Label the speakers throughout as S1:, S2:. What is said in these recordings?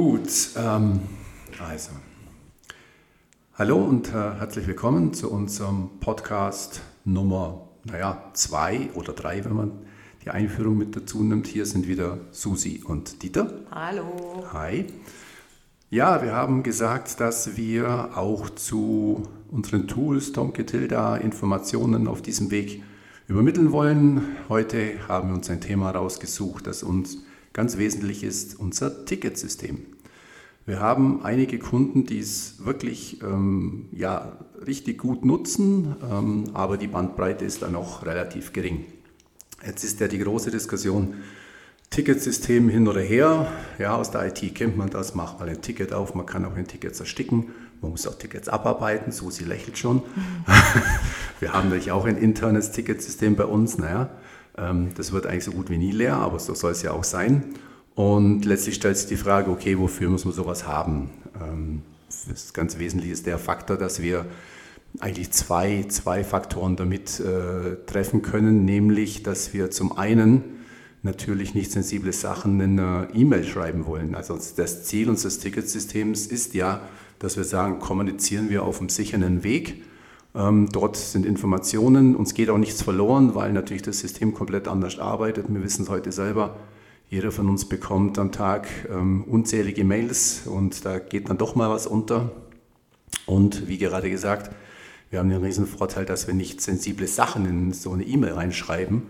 S1: Gut, ähm, also. Hallo und äh, herzlich willkommen zu unserem Podcast Nummer, naja, zwei oder drei, wenn man die Einführung mit dazu nimmt. Hier sind wieder Susi und Dieter.
S2: Hallo.
S1: Hi. Ja, wir haben gesagt, dass wir auch zu unseren Tools, Tomke Tilda, Informationen auf diesem Weg übermitteln wollen. Heute haben wir uns ein Thema rausgesucht, das uns ganz wesentlich ist, unser Ticketsystem. Wir haben einige Kunden, die es wirklich ähm, ja, richtig gut nutzen, ähm, aber die Bandbreite ist dann noch relativ gering. Jetzt ist ja die große Diskussion, Ticketsystem hin oder her. Ja, aus der IT kennt man das, macht mal ein Ticket auf, man kann auch ein Ticket zersticken, man muss auch Tickets abarbeiten, Susi lächelt schon. Mhm. Wir haben natürlich auch ein internes Ticketsystem bei uns, naja, das wird eigentlich so gut wie nie leer, aber so soll es ja auch sein. Und letztlich stellt sich die Frage, okay, wofür muss man sowas haben? Ähm, das ganz Wesentliche ist der Faktor, dass wir eigentlich zwei, zwei Faktoren damit äh, treffen können, nämlich, dass wir zum einen natürlich nicht sensible Sachen in einer E-Mail schreiben wollen. Also das Ziel unseres Ticketsystems ist ja, dass wir sagen, kommunizieren wir auf einem sicheren Weg ähm, dort sind Informationen, uns geht auch nichts verloren, weil natürlich das System komplett anders arbeitet. Wir wissen es heute selber. Jeder von uns bekommt am Tag ähm, unzählige Mails und da geht dann doch mal was unter. Und wie gerade gesagt, wir haben den riesen Vorteil, dass wir nicht sensible Sachen in so eine E-Mail reinschreiben.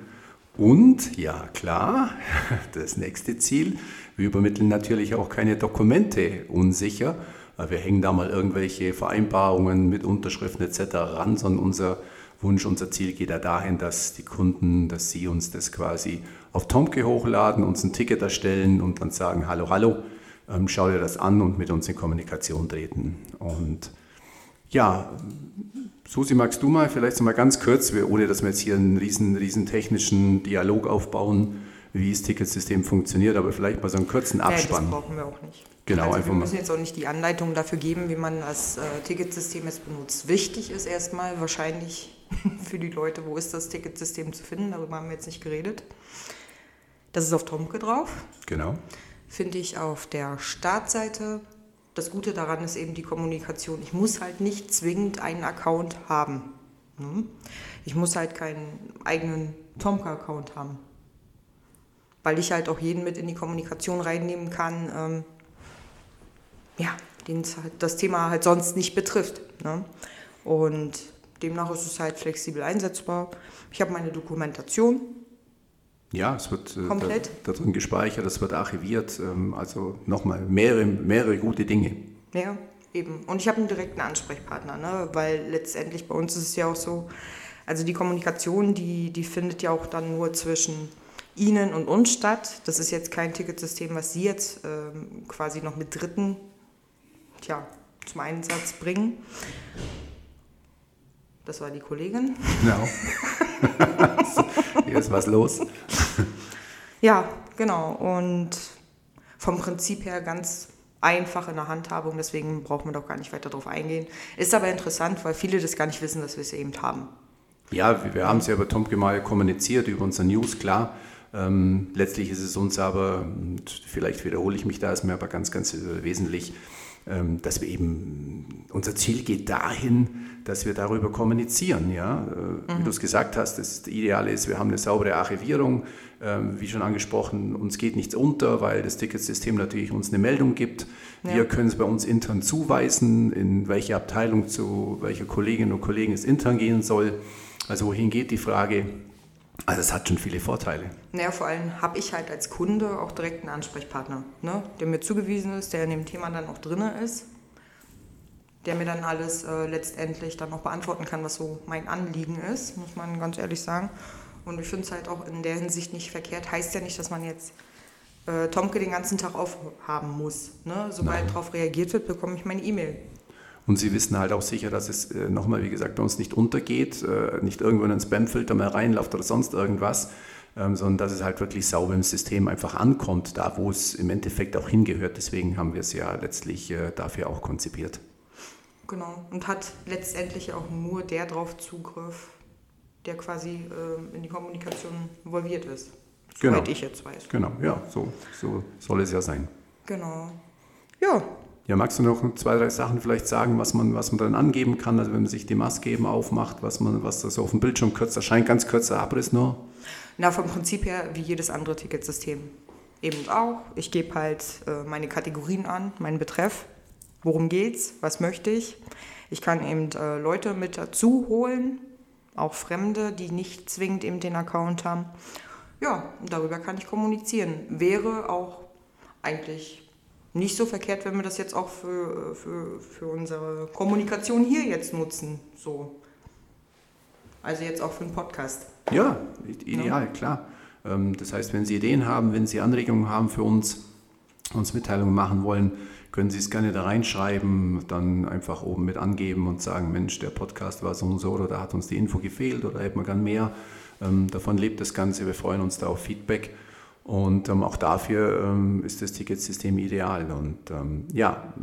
S1: Und ja, klar, das nächste Ziel, wir übermitteln natürlich auch keine Dokumente unsicher, wir hängen da mal irgendwelche Vereinbarungen mit Unterschriften etc. ran, sondern unser Wunsch, unser Ziel geht ja dahin, dass die Kunden, dass sie uns das quasi auf Tomke hochladen, uns ein Ticket erstellen und dann sagen, hallo, hallo, ähm, schau dir das an und mit uns in Kommunikation treten. Und ja, Susi, magst du mal vielleicht mal ganz kurz, ohne dass wir jetzt hier einen riesen, riesen technischen Dialog aufbauen, wie das Ticketsystem funktioniert, aber vielleicht mal so einen kurzen Abspann. Ja,
S2: das brauchen wir auch nicht.
S1: Genau,
S2: also
S1: einfach
S2: wir müssen jetzt auch nicht die Anleitung dafür geben, wie man das äh, Ticketsystem jetzt benutzt. Wichtig ist erstmal wahrscheinlich für die Leute, wo ist das Ticketsystem zu finden, darüber haben wir jetzt nicht geredet. Das ist auf Tromke drauf.
S1: Genau.
S2: Finde ich auf der Startseite. Das Gute daran ist eben die Kommunikation. Ich muss halt nicht zwingend einen Account haben. Ne? Ich muss halt keinen eigenen Tomka-Account haben. Weil ich halt auch jeden mit in die Kommunikation reinnehmen kann. Ähm, ja, den halt das Thema halt sonst nicht betrifft. Ne? Und demnach ist es halt flexibel einsetzbar. Ich habe meine Dokumentation.
S1: Ja, es wird äh, komplett da, da drin gespeichert, es wird archiviert. Ähm, also nochmal mehrere, mehrere gute Dinge.
S2: Ja, eben. Und ich habe einen direkten Ansprechpartner, ne? weil letztendlich bei uns ist es ja auch so, also die Kommunikation, die, die findet ja auch dann nur zwischen Ihnen und uns statt. Das ist jetzt kein Ticketsystem, was Sie jetzt ähm, quasi noch mit Dritten tja, zum Einsatz bringen. Das war die Kollegin.
S1: Genau. Hier ist was los.
S2: Ja, genau. Und vom Prinzip her ganz einfach in der Handhabung, deswegen braucht man doch gar nicht weiter darauf eingehen. Ist aber interessant, weil viele das gar nicht wissen, dass wir es eben haben.
S1: Ja, wir haben es ja über Tomke mal kommuniziert, über unser News, klar. Ähm, letztlich ist es uns aber, vielleicht wiederhole ich mich da, ist mir aber ganz, ganz wesentlich, ähm, dass wir eben, unser Ziel geht dahin, dass wir darüber kommunizieren. Ja? Äh, mhm. Wie du es gesagt hast, das Ideale ist, wir haben eine saubere Archivierung. Ähm, wie schon angesprochen, uns geht nichts unter, weil das Ticketsystem natürlich uns eine Meldung gibt. Ja. Wir können es bei uns intern zuweisen, in welche Abteilung zu welcher Kolleginnen und Kollegen es intern gehen soll. Also wohin geht die Frage? Also es hat schon viele Vorteile.
S2: Naja, vor allem habe ich halt als Kunde auch direkt einen Ansprechpartner, ne? der mir zugewiesen ist, der in dem Thema dann auch drin ist, der mir dann alles äh, letztendlich dann auch beantworten kann, was so mein Anliegen ist, muss man ganz ehrlich sagen. Und ich finde es halt auch in der Hinsicht nicht verkehrt. Heißt ja nicht, dass man jetzt äh, Tomke den ganzen Tag aufhaben muss. Ne? Sobald darauf reagiert wird, bekomme ich meine E-Mail.
S1: Und sie wissen halt auch sicher, dass es äh, nochmal, wie gesagt, bei uns nicht untergeht, äh, nicht irgendwo in einen Spamfilter mehr reinläuft oder sonst irgendwas, ähm, sondern dass es halt wirklich sauber im System einfach ankommt, da wo es im Endeffekt auch hingehört. Deswegen haben wir es ja letztlich äh, dafür auch konzipiert.
S2: Genau. Und hat letztendlich auch nur der drauf Zugriff, der quasi äh, in die Kommunikation involviert ist.
S1: Soweit genau. ich jetzt weiß. Genau, ja, so, so soll es ja sein.
S2: Genau. Ja.
S1: Ja, magst du noch zwei, drei Sachen vielleicht sagen, was man, was man dann angeben kann, also wenn man sich die Maske eben aufmacht, was man, was das auf dem Bildschirm kurz erscheint, ganz kurzer Abriss nur?
S2: Na, vom Prinzip her wie jedes andere Ticketsystem. Eben auch. Ich gebe halt äh, meine Kategorien an, meinen Betreff. Worum geht's? Was möchte ich? Ich kann eben äh, Leute mit dazu holen, auch Fremde, die nicht zwingend eben den Account haben. Ja, darüber kann ich kommunizieren. Wäre auch eigentlich nicht so verkehrt, wenn wir das jetzt auch für, für, für unsere Kommunikation hier jetzt nutzen. So. Also jetzt auch für einen Podcast.
S1: Ja, ideal, ja. klar. Ähm, das heißt, wenn Sie Ideen haben, wenn Sie Anregungen haben für uns, uns Mitteilungen machen wollen, können Sie es gerne da reinschreiben, dann einfach oben mit angeben und sagen, Mensch, der Podcast war so und so oder da hat uns die Info gefehlt oder hätten wir gern mehr. Ähm, davon lebt das Ganze, wir freuen uns da auf Feedback. Und ähm, auch dafür ähm, ist das Ticketsystem ideal. Und ähm, ja,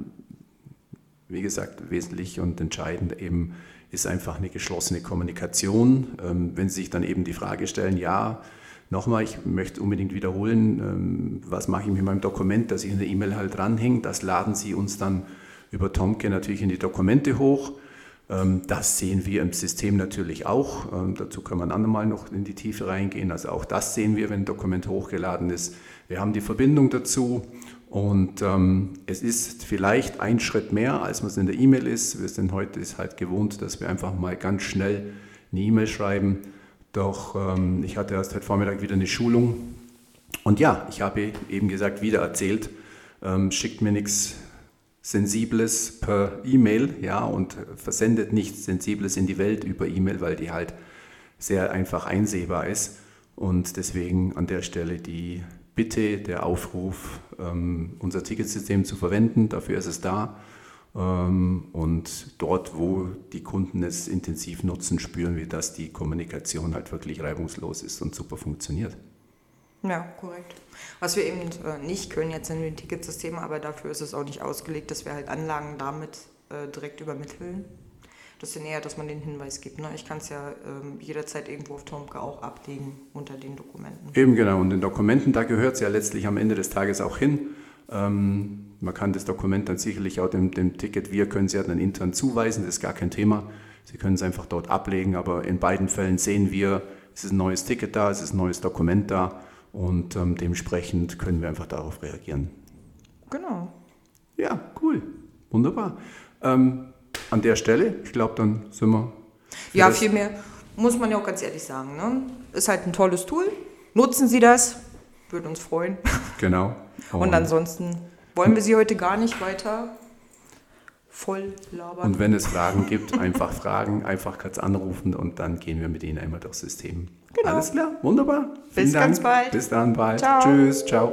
S1: wie gesagt, wesentlich und entscheidend eben ist einfach eine geschlossene Kommunikation. Ähm, wenn Sie sich dann eben die Frage stellen, ja, nochmal, ich möchte unbedingt wiederholen, ähm, was mache ich mit meinem Dokument, das ich in der E-Mail halt dranhänge, das laden Sie uns dann über Tomke natürlich in die Dokumente hoch. Ähm, das sehen wir im System natürlich auch. Ähm, dazu kann man andermal noch in die Tiefe reingehen. Also auch das sehen wir, wenn ein Dokument hochgeladen ist. Wir haben die Verbindung dazu und ähm, es ist vielleicht ein Schritt mehr, als man es in der E-Mail ist. Wir sind heute ist halt gewohnt, dass wir einfach mal ganz schnell eine E-Mail schreiben. Doch ich hatte erst heute Vormittag wieder eine Schulung und ja, ich habe eben gesagt, wieder erzählt, schickt mir nichts Sensibles per E-Mail, ja, und versendet nichts Sensibles in die Welt über E-Mail, weil die halt sehr einfach einsehbar ist. Und deswegen an der Stelle die Bitte, der Aufruf, ähm, unser Ticketsystem zu verwenden. Dafür ist es da. Ähm, und dort, wo die Kunden es intensiv nutzen, spüren wir, dass die Kommunikation halt wirklich reibungslos ist und super funktioniert.
S2: Ja, korrekt. Was wir eben äh, nicht können jetzt in den Ticketsystemen, aber dafür ist es auch nicht ausgelegt, dass wir halt Anlagen damit äh, direkt übermitteln. Das ist eher, dass man den Hinweis gibt. Ne? Ich kann es ja ähm, jederzeit irgendwo auf Tomke auch ablegen unter den Dokumenten.
S1: Eben genau, und den Dokumenten, da gehört es ja letztlich am Ende des Tages auch hin. Ähm, man kann das Dokument dann sicherlich auch dem, dem Ticket, wir können es ja dann intern zuweisen, das ist gar kein Thema. Sie können es einfach dort ablegen, aber in beiden Fällen sehen wir, es ist ein neues Ticket da, es ist ein neues Dokument da und ähm, dementsprechend können wir einfach darauf reagieren.
S2: Genau.
S1: Ja, cool. Wunderbar. Ähm, an der Stelle, ich glaube, dann sind wir.
S2: Ja, viel mehr muss man ja auch ganz ehrlich sagen. Ne? Ist halt ein tolles Tool. Nutzen Sie das. Würde uns freuen.
S1: Genau.
S2: Und, und ansonsten wollen wir Sie heute gar nicht weiter voll labern.
S1: Und wenn es Fragen gibt, einfach fragen, einfach kurz anrufen und dann gehen wir mit Ihnen einmal durchs System. Genau. Alles klar, wunderbar.
S2: Bis ganz bald.
S1: Bis dann bald. Ciao. Tschüss, ciao.